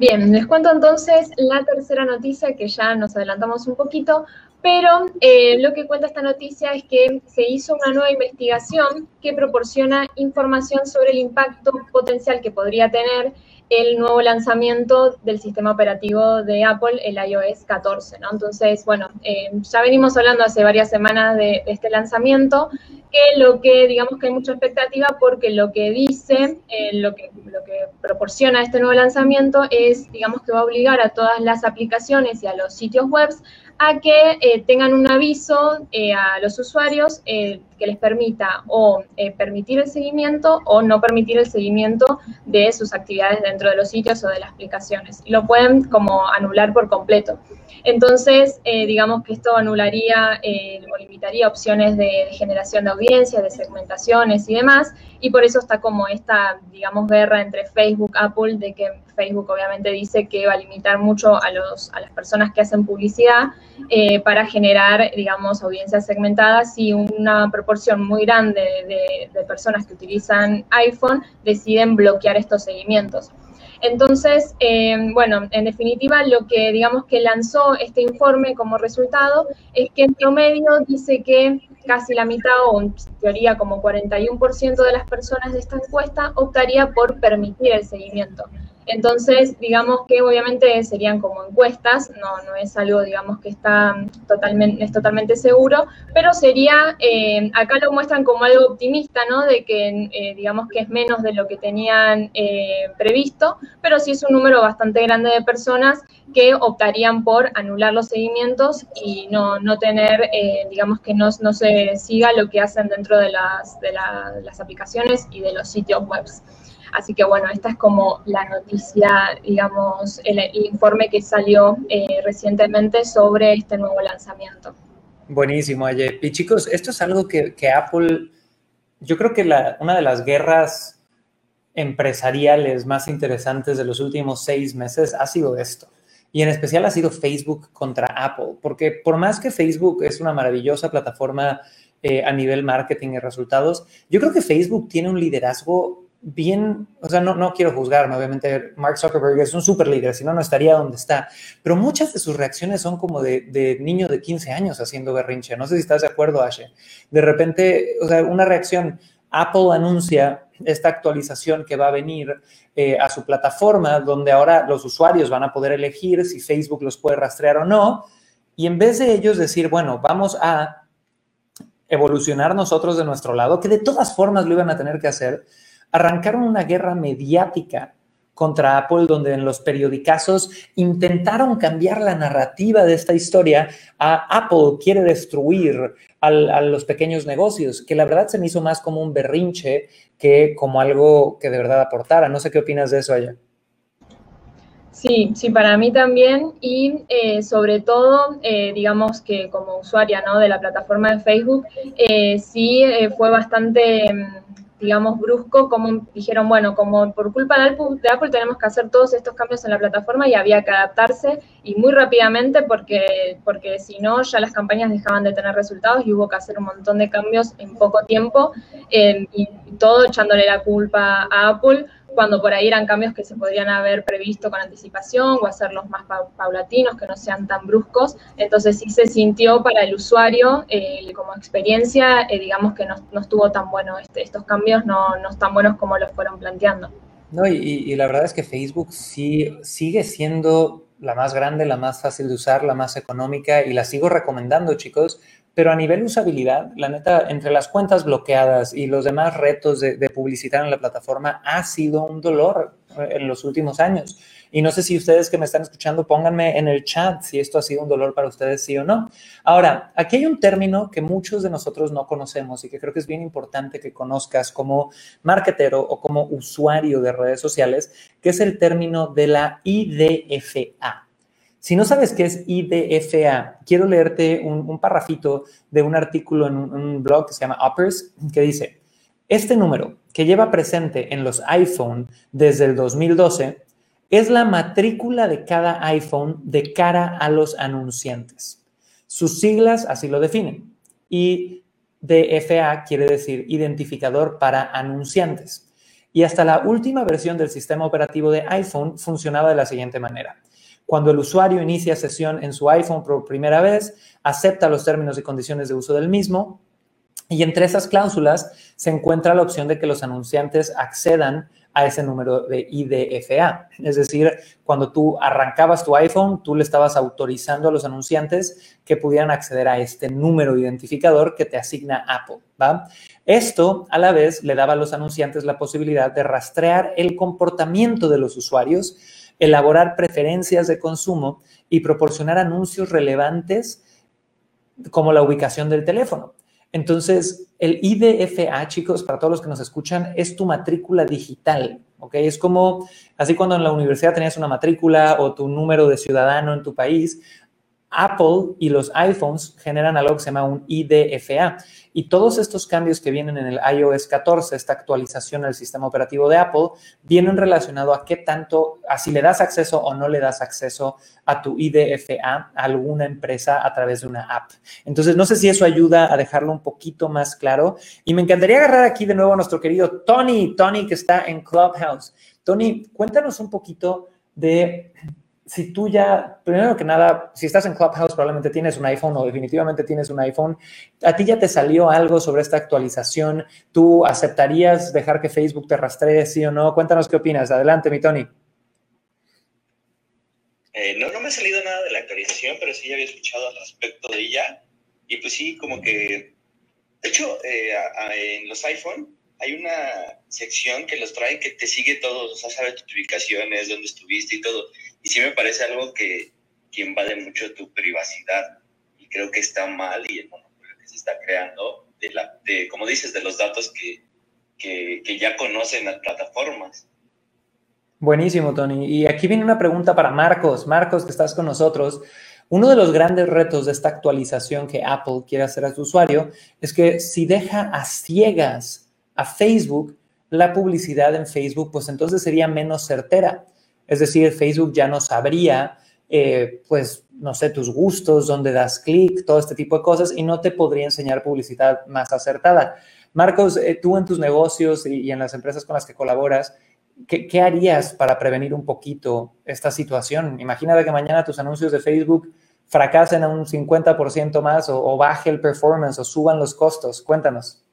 Bien, les cuento entonces la tercera noticia, que ya nos adelantamos un poquito, pero eh, lo que cuenta esta noticia es que se hizo una nueva investigación que proporciona información sobre el impacto potencial que podría tener el nuevo lanzamiento del sistema operativo de Apple, el iOS 14, ¿no? Entonces, bueno, eh, ya venimos hablando hace varias semanas de, este lanzamiento, que lo que, digamos que hay mucha expectativa porque lo que dice, eh, lo, que, lo que proporciona este nuevo lanzamiento es, digamos que va a obligar a todas las aplicaciones y a los sitios web a que eh, tengan un aviso eh, a los usuarios eh, que les permita o permitir el seguimiento o no permitir el seguimiento de sus actividades dentro de los sitios o de las aplicaciones. Y lo pueden como anular por completo. Entonces, digamos que esto anularía o limitaría opciones de, generación de audiencia, de segmentaciones y demás. Y por eso está como esta, digamos, guerra entre Facebook, Apple, de que Facebook obviamente dice que va a limitar mucho a, los, a las personas que hacen publicidad eh, para generar, digamos, audiencias segmentadas y una proporción muy grande de, personas que utilizan iPhone deciden bloquear estos seguimientos. Entonces, eh, bueno, en definitiva, lo que digamos que lanzó este informe como resultado es que en promedio dice que casi la mitad, o en teoría como 41% de las personas de esta encuesta optaría por permitir el seguimiento. Entonces, digamos que obviamente serían como encuestas, no, no es algo, digamos, que está totalmente, es totalmente seguro, pero sería, eh, acá lo muestran como algo optimista, ¿no? De que, eh, digamos, que es menos de lo que tenían eh, previsto, pero sí es un número bastante grande de personas que optarían por anular los seguimientos y no, no tener, digamos, que no, no, se siga lo que hacen dentro de las, de las aplicaciones y de los sitios web. Así que bueno, esta es como la noticia, digamos, el, informe que salió eh, recientemente sobre este nuevo lanzamiento. Buenísimo, Aye. Y chicos, esto es algo que, Apple, yo creo que la, una de las guerras empresariales más interesantes de los últimos seis meses ha sido esto. Y en especial ha sido Facebook contra Apple, porque por más que Facebook es una maravillosa plataforma eh, a nivel marketing y resultados, yo creo que Facebook tiene un liderazgo bien, o sea, no, no quiero juzgarme, obviamente Mark Zuckerberg es un super líder, si no, no estaría donde está, pero muchas de sus reacciones son como de, de niño de 15 años haciendo berrinche, no sé si estás de acuerdo, Ashe. De repente, o sea, una reacción, Apple anuncia esta actualización que va a venir eh, a su plataforma, donde ahora los usuarios van a poder elegir si Facebook los puede rastrear o no. Y en vez de ellos decir, bueno, vamos a evolucionar nosotros de nuestro lado, que de todas formas lo iban a tener que hacer, arrancaron una guerra mediática contra Apple, donde en los periodicazos intentaron cambiar la narrativa de esta historia a Apple quiere destruir a los pequeños negocios, que la verdad se me hizo más como un berrinche que como algo que de verdad aportara. No sé qué opinas de eso allá. Sí, sí, para mí también y eh, sobre todo, eh, digamos que como usuaria ¿no? de la plataforma de Facebook, eh, sí fue bastante mm, digamos, brusco, como dijeron, bueno, como por culpa de Apple, tenemos que hacer todos estos cambios en la plataforma y había que adaptarse y muy rápidamente porque, porque si no ya las campañas dejaban de tener resultados y hubo que hacer un montón de cambios en poco tiempo eh, y todo echándole la culpa a Apple cuando por ahí eran cambios que se podrían haber previsto con anticipación o hacerlos más paulatinos, que no sean tan bruscos. Entonces sí se sintió para el usuario eh, como experiencia, eh, digamos que no, estuvo tan bueno, este, estos cambios no, no están buenos como los fueron planteando. No, y, la verdad es que Facebook sí sigue siendo la más grande, la más fácil de usar, la más económica y la sigo recomendando, chicos, pero a nivel usabilidad, la neta, entre las cuentas bloqueadas y los demás retos de, publicitar en la plataforma, ha sido un dolor eh, en los últimos años. Y no sé si ustedes que me están escuchando, pónganme en el chat si esto ha sido un dolor para ustedes, sí o no. Ahora, aquí hay un término que muchos de nosotros no conocemos y que creo que es bien importante que conozcas como marketero o como usuario de redes sociales, que es el término de la IDFA. Si no sabes qué es IDFA, quiero leerte un, un parrafito de un artículo en un, blog que se llama Uppers, que dice, este número que lleva presente en los iPhone desde el 2012 es la matrícula de cada iPhone de cara a los anunciantes. Sus siglas así lo definen. IDFA quiere decir identificador para anunciantes. Y hasta la última versión del sistema operativo de iPhone funcionaba de la siguiente manera. Cuando el usuario inicia sesión en su iPhone por primera vez, acepta los términos y condiciones de uso del mismo y entre esas cláusulas se encuentra la opción de que los anunciantes accedan a ese número de IDFA. Es decir, cuando tú arrancabas tu iPhone, tú le estabas autorizando a los anunciantes que pudieran acceder a este número identificador que te asigna Apple. Esto, a la vez, le daba a los anunciantes la posibilidad de rastrear el comportamiento de los usuarios elaborar preferencias de consumo y proporcionar anuncios relevantes como la ubicación del teléfono. Entonces, el IDFA, chicos, para todos los que nos escuchan, es tu matrícula digital, ¿ok? Es como, así cuando en la universidad tenías una matrícula o tu número de ciudadano en tu país, Apple y los iPhones generan algo que se llama un IDFA. Y todos estos cambios que vienen en el iOS 14, esta actualización al sistema operativo de Apple, vienen relacionados a qué tanto, a si le das acceso o no le das acceso a tu IDFA a alguna empresa a través de una app. Entonces, no sé si eso ayuda a dejarlo un poquito más claro. Y me encantaría agarrar aquí de nuevo a nuestro querido Tony, Tony que está en Clubhouse. Tony, cuéntanos un poquito de si tú ya, primero que nada, si estás en Clubhouse, probablemente tienes un iPhone o definitivamente tienes un iPhone, a ti ya te salió algo sobre esta actualización, ¿tú aceptarías dejar que Facebook te rastree, sí o no? Cuéntanos qué opinas. Adelante, mi Tony. Eh, no, no me ha salido nada de la actualización, pero sí ya había escuchado al respecto de ella. Y pues sí, como que, de hecho, eh, en los iPhone hay una sección que los trae que te sigue todo, o sea, sabe tus ubicaciones, dónde estuviste y todo. Y sí me parece algo que, que invade mucho tu privacidad y creo que está mal y el monopolio que se está creando, de, la, de como dices, de los datos que, que, que ya conocen las plataformas. Buenísimo, Tony. Y aquí viene una pregunta para Marcos. Marcos, que estás con nosotros. Uno de los grandes retos de esta actualización que Apple quiere hacer a su usuario es que si deja a ciegas a Facebook la publicidad en Facebook, pues entonces sería menos certera. Es decir, Facebook ya no sabría, eh, pues, no sé, tus gustos, dónde das clic, todo este tipo de cosas y no te podría enseñar publicidad más acertada. Marcos, eh, tú en tus negocios y, en las empresas con las que colaboras, ¿qué, harías para prevenir un poquito esta situación? Imagínate que mañana tus anuncios de Facebook fracasen a un 50% más o, o baje el performance o suban los costos. Cuéntanos.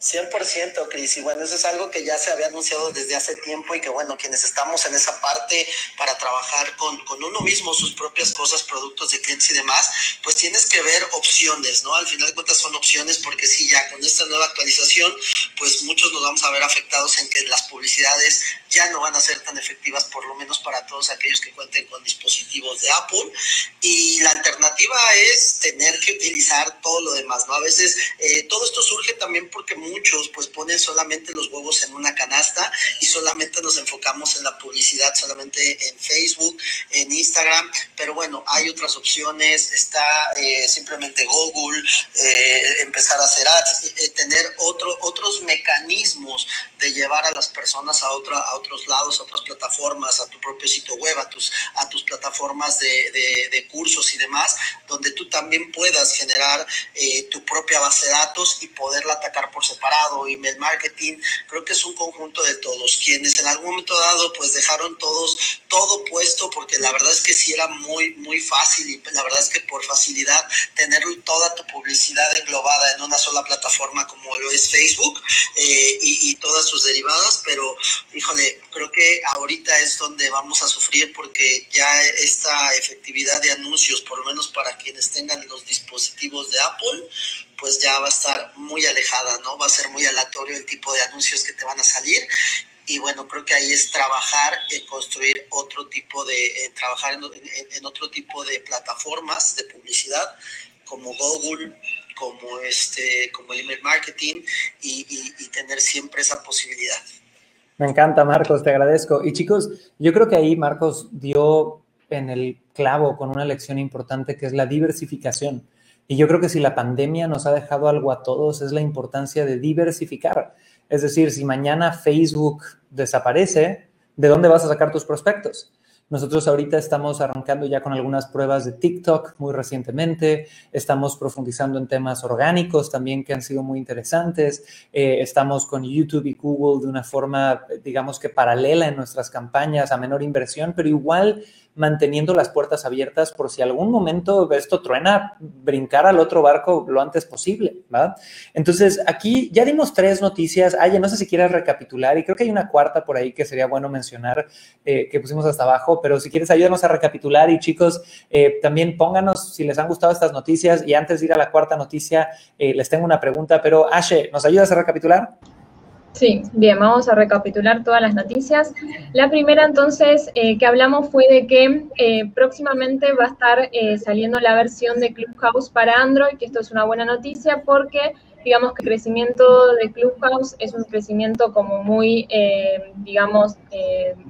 100%, Cris. Y bueno, eso es algo que ya se había anunciado desde hace tiempo y que bueno, quienes estamos en esa parte para trabajar con, con uno mismo, sus propias cosas, productos de clientes y demás, pues tienes que ver opciones, ¿no? Al final de cuentas son opciones porque sí, ya con esta nueva actualización, pues muchos nos vamos a ver afectados en que las publicidades ya no van a ser tan efectivas, por lo menos para todos aquellos que cuenten con dispositivos de Apple. Y la alternativa es tener que utilizar todo lo demás, ¿no? A veces eh, todo esto surge también porque muchos pues ponen solamente los huevos en una canasta y solamente nos enfocamos en la publicidad, solamente en Facebook, en Instagram, pero bueno, hay otras opciones, está eh, simplemente Google, eh, empezar a hacer ads, tener otro, otros mecanismos de llevar a las personas a, otra, a otros lados, a otras plataformas, a tu propio sitio web, a tus, a tus plataformas de, de, cursos y demás, donde tú también puedas generar eh, tu propia base de datos y poderla atacar por separado. Email marketing, creo que es un conjunto de todos, quienes en algún momento dado pues dejaron todos todo puesto, porque la verdad es que sí era muy, muy fácil y la verdad es que por facilidad tener toda tu publicidad englobada en una sola plataforma como lo es Facebook eh, y, todas sus derivadas, pero híjole, creo que ahorita es donde vamos a sufrir porque ya esta efectividad de anuncios, por lo menos para quienes tengan los dispositivos de Apple, pues ya va a estar muy alejada, ¿no? Va a ser muy aleatorio el tipo de anuncios que te van a salir. Y bueno, creo que ahí es trabajar en construir otro tipo de, trabajar en, otro tipo de plataformas de publicidad como Google, como este, como email marketing y tener siempre esa posibilidad. Me encanta, Marcos, te agradezco. Y chicos, yo creo que ahí Marcos dio en el clavo con una lección importante que es la diversificación. Y yo creo que si la pandemia nos ha dejado algo a todos es la importancia de diversificar. Es decir, si mañana Facebook desaparece, ¿de dónde vas a sacar tus prospectos? Nosotros ahorita estamos arrancando ya con algunas pruebas de TikTok muy recientemente, estamos profundizando en temas orgánicos también que han sido muy interesantes, eh, estamos con YouTube y Google de una forma, digamos que paralela en nuestras campañas a menor inversión, pero igual manteniendo las puertas abiertas por si algún momento esto truena, brincar al otro barco lo antes posible, ¿verdad? Entonces, aquí ya dimos tres noticias. Aye, no sé si quieres recapitular y creo que hay una cuarta por ahí que sería bueno mencionar eh, que pusimos hasta abajo, pero si quieres ayúdanos a recapitular y chicos, eh, también pónganos si les han gustado estas noticias y antes de ir a la cuarta noticia, eh, les tengo una pregunta, pero Ashe, ¿nos ayudas a recapitular? Sí, bien, vamos a recapitular todas las noticias. La primera entonces eh, que hablamos fue de que eh, próximamente va a estar eh, saliendo la versión de Clubhouse para Android, que esto es una buena noticia porque digamos que el crecimiento de Clubhouse es un crecimiento como muy, digamos,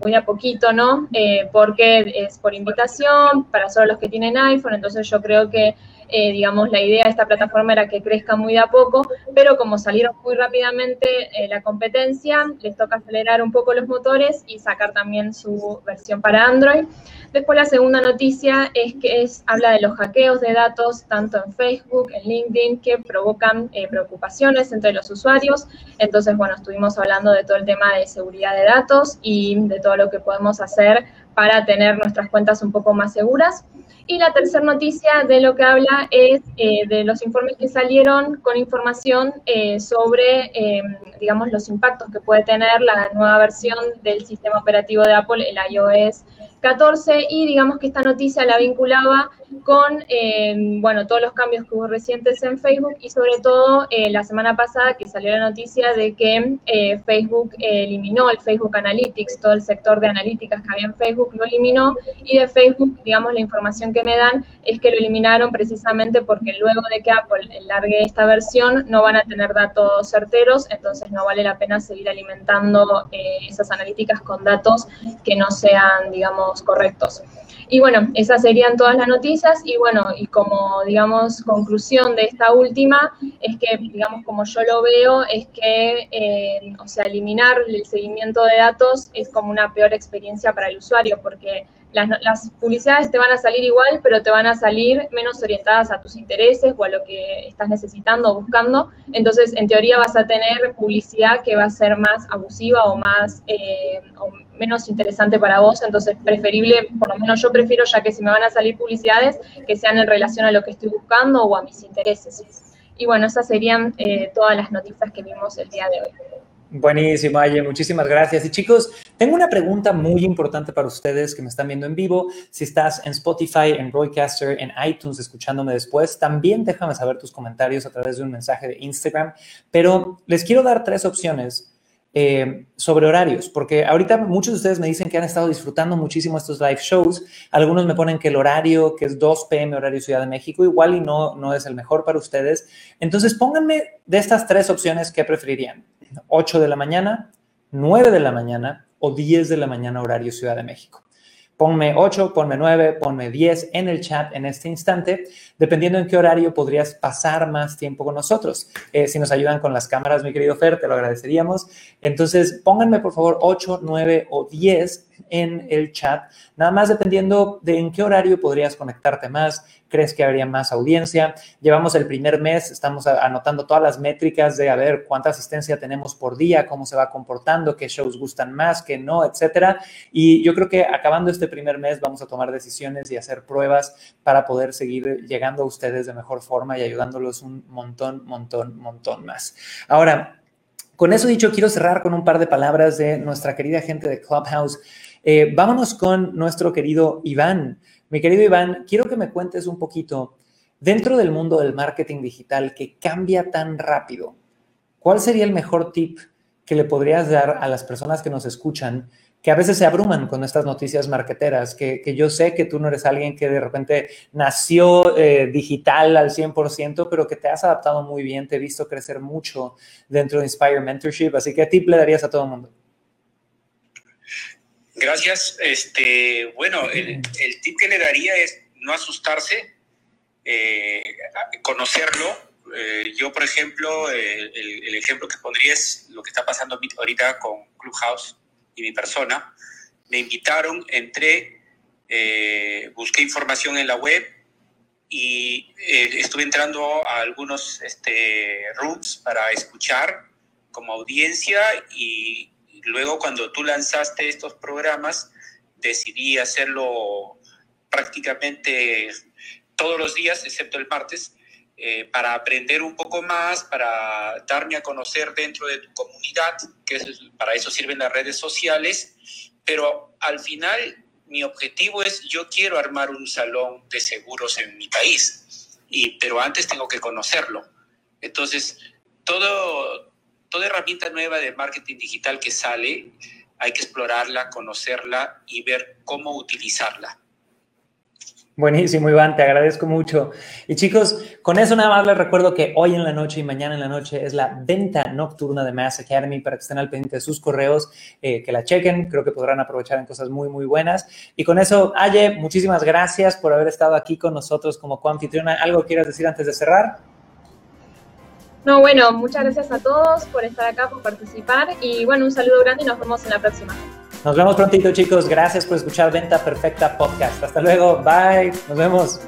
muy a poquito, ¿no? porque es por invitación para solo los que tienen iPhone, entonces yo creo que eh, digamos, la idea de esta plataforma era que crezca muy de a poco, pero como salieron muy rápidamente eh, la competencia, les toca acelerar un poco los motores y sacar también su versión para Android. Después la segunda noticia es que es, habla de los hackeos de datos tanto en Facebook, en LinkedIn, que provocan eh, preocupaciones entre los usuarios. Entonces, bueno, estuvimos hablando de todo el tema de seguridad de datos y de todo lo que podemos hacer para tener nuestras cuentas un poco más seguras. Y la tercera noticia de lo que habla es eh, de los informes que salieron con información eh, sobre, eh, digamos, los impactos que puede tener la nueva versión del sistema operativo de Apple, el iOS 14 y digamos que esta noticia la vinculaba con, eh, bueno, todos los cambios que hubo recientes en Facebook y sobre todo eh, la semana pasada que salió la noticia de que eh, Facebook eliminó el Facebook Analytics, todo el sector de analíticas que había en Facebook lo eliminó y de Facebook, digamos, la información que me dan es que lo eliminaron precisamente porque luego de que Apple largue esta versión no van a tener datos certeros, entonces no vale la pena seguir alimentando esas analíticas con datos que no sean, digamos, correctos. Y bueno, esas serían todas las noticias y bueno, y como digamos conclusión de esta última, es que digamos como yo lo veo, es que, eh, o sea, eliminar el seguimiento de datos es como una peor experiencia para el usuario porque las, publicidades te van a salir igual, pero te van a salir menos orientadas a tus intereses o a lo que estás necesitando o buscando. Entonces, en teoría vas a tener publicidad que va a ser más abusiva o más eh, menos interesante para vos. Entonces, preferible, por lo menos yo prefiero, ya que si me van a salir publicidades, que sean en relación a lo que estoy buscando o a mis intereses. Y bueno, esas serían eh, todas las noticias que vimos el día de hoy. Buenísimo, Aye, muchísimas gracias. Y chicos, tengo una pregunta muy importante para ustedes que me están viendo en vivo. Si estás en Spotify, en Broadcaster, en iTunes, escuchándome después, también déjame saber tus comentarios a través de un mensaje de Instagram. Pero les quiero dar tres opciones eh, sobre horarios, porque ahorita muchos de ustedes me dicen que han estado disfrutando muchísimo estos live shows. Algunos me ponen que el horario, que es 2 p.m. horario Ciudad de México, igual y no, no es el mejor para ustedes. Entonces pónganme de estas tres opciones qué preferirían. 8 de la mañana, 9 de la mañana o 10 de la mañana horario Ciudad de México. Ponme 8, ponme 9, ponme 10 en el chat en este instante, dependiendo en qué horario podrías pasar más tiempo con nosotros. Eh, si nos ayudan con las cámaras, mi querido Fer, te lo agradeceríamos. Entonces, pónganme por favor 8, 9 o 10 en el chat, nada más dependiendo de en qué horario podrías conectarte más, crees que habría más audiencia. Llevamos el primer mes, estamos anotando todas las métricas de a ver cuánta asistencia tenemos por día, cómo se va comportando, qué shows gustan más, qué no, etcétera. Y yo creo que acabando este primer mes vamos a tomar decisiones y hacer pruebas para poder seguir llegando a ustedes de mejor forma y ayudándolos un montón, montón, montón más. Ahora, con eso dicho, quiero cerrar con un par de palabras de nuestra querida gente de Clubhouse. Eh, vámonos con nuestro querido Iván. Mi querido Iván, quiero que me cuentes un poquito, dentro del mundo del marketing digital que cambia tan rápido, ¿cuál sería el mejor tip que le podrías dar a las personas que nos escuchan, que a veces se abruman con estas noticias marketeras, que, yo sé que tú no eres alguien que de repente nació eh, digital al 100%, pero que te has adaptado muy bien, te he visto crecer mucho dentro de Inspire Mentorship, así que ¿qué tip le darías a todo el mundo? Gracias. Este, bueno, el, tip que le daría es no asustarse, eh, conocerlo. Eh, yo, por ejemplo, eh, el, ejemplo que pondría es lo que está pasando ahorita con Clubhouse y mi persona. Me invitaron, entré, busqué información en la web y estuve entrando a algunos este, rooms para escuchar como audiencia y luego cuando tú lanzaste estos programas, decidí hacerlo prácticamente todos los días, excepto el martes, eh, para aprender un poco más, para darme a conocer dentro de tu comunidad, que para eso sirven las redes sociales, pero al final mi objetivo es yo quiero armar un salón de seguros en mi país, y, pero antes tengo que conocerlo. Entonces, todo, toda herramienta nueva de marketing digital que sale, hay que explorarla, conocerla y ver cómo utilizarla. Buenísimo, Iván, te agradezco mucho. Y chicos, con eso nada más les recuerdo que hoy en la noche y mañana en la noche es la venta nocturna de Mass Academy para que estén al pendiente de sus correos, eh, que la chequen, creo que podrán aprovechar en cosas muy, muy buenas. Y con eso, Aye, muchísimas gracias por haber estado aquí con nosotros como coanfitriona. ¿Algo quieras decir antes de cerrar? No, bueno, muchas gracias a todos por estar acá, por participar y bueno, un saludo grande y nos vemos en la próxima. Nos vemos prontito chicos, gracias por escuchar Venta Perfecta Podcast. Hasta luego, bye, nos vemos.